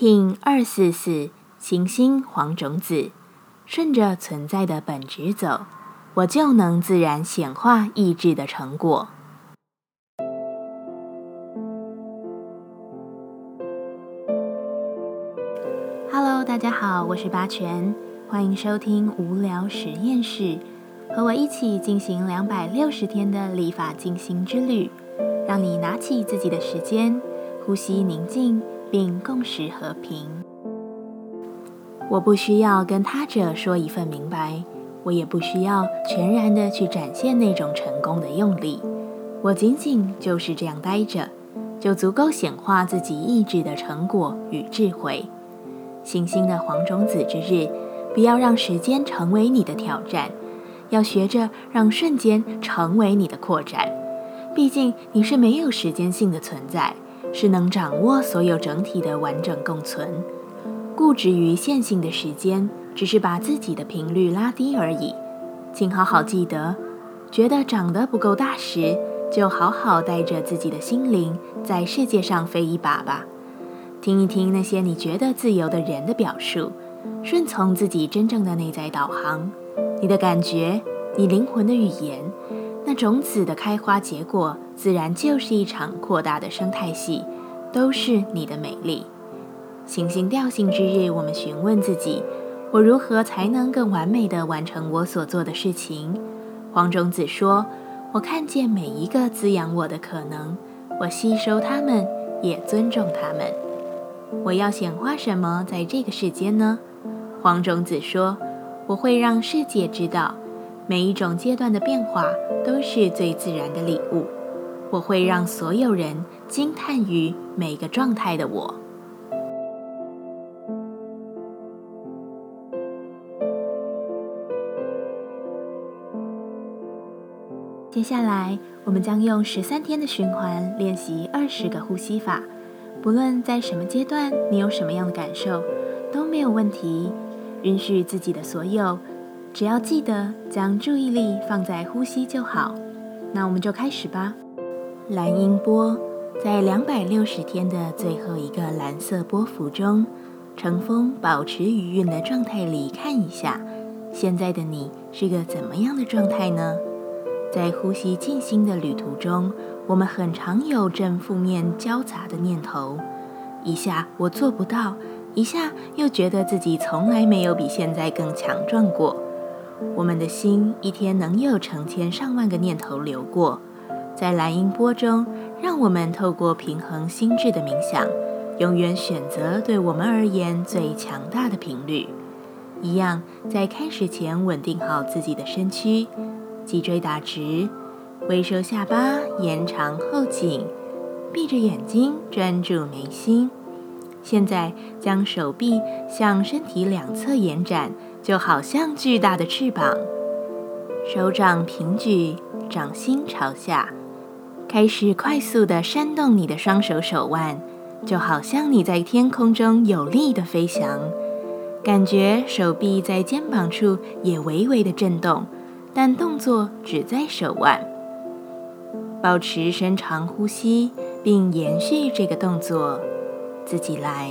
King 二四四行星黄种子，顺着存在的本质走，我就能自然显化意志的成果。Hello，大家好，我是八全，欢迎收听无聊实验室，和我一起进行两百六十天的立法进行之旅，让你拿起自己的时间，呼吸宁静。并共识和平。我不需要跟他者说一份明白，我也不需要全然的去展现那种成功的用力。我仅仅就是这样待着，就足够显化自己意志的成果与智慧。星星的黄种子之日，不要让时间成为你的挑战，要学着让瞬间成为你的扩展。毕竟你是没有时间性的存在。是能掌握所有整体的完整共存，固执于线性的时间，只是把自己的频率拉低而已。请好好记得，觉得长得不够大时，就好好带着自己的心灵在世界上飞一把吧。听一听那些你觉得自由的人的表述，顺从自己真正的内在导航，你的感觉，你灵魂的语言。种子的开花结果，自然就是一场扩大的生态系，都是你的美丽。行星调性之日，我们询问自己：我如何才能更完美地完成我所做的事情？黄种子说：我看见每一个滋养我的可能，我吸收它们，也尊重它们。我要显化什么在这个世间呢？黄种子说：我会让世界知道。每一种阶段的变化都是最自然的礼物。我会让所有人惊叹于每个状态的我。接下来，我们将用十三天的循环练习二十个呼吸法。不论在什么阶段，你有什么样的感受，都没有问题。允许自己的所有。只要记得将注意力放在呼吸就好，那我们就开始吧。蓝音波在两百六十天的最后一个蓝色波幅中，乘风保持余韵的状态里看一下，现在的你是个怎么样的状态呢？在呼吸静心的旅途中，我们很常有正负面交杂的念头，一下我做不到，一下又觉得自己从来没有比现在更强壮过。我们的心一天能有成千上万个念头流过，在蓝音波中，让我们透过平衡心智的冥想，永远选择对我们而言最强大的频率。一样，在开始前稳定好自己的身躯，脊椎打直，微收下巴，延长后颈，闭着眼睛专注眉心。现在将手臂向身体两侧延展。就好像巨大的翅膀，手掌平举，掌心朝下，开始快速的扇动你的双手手腕，就好像你在天空中有力的飞翔。感觉手臂在肩膀处也微微的震动，但动作只在手腕。保持深长呼吸，并延续这个动作，自己来。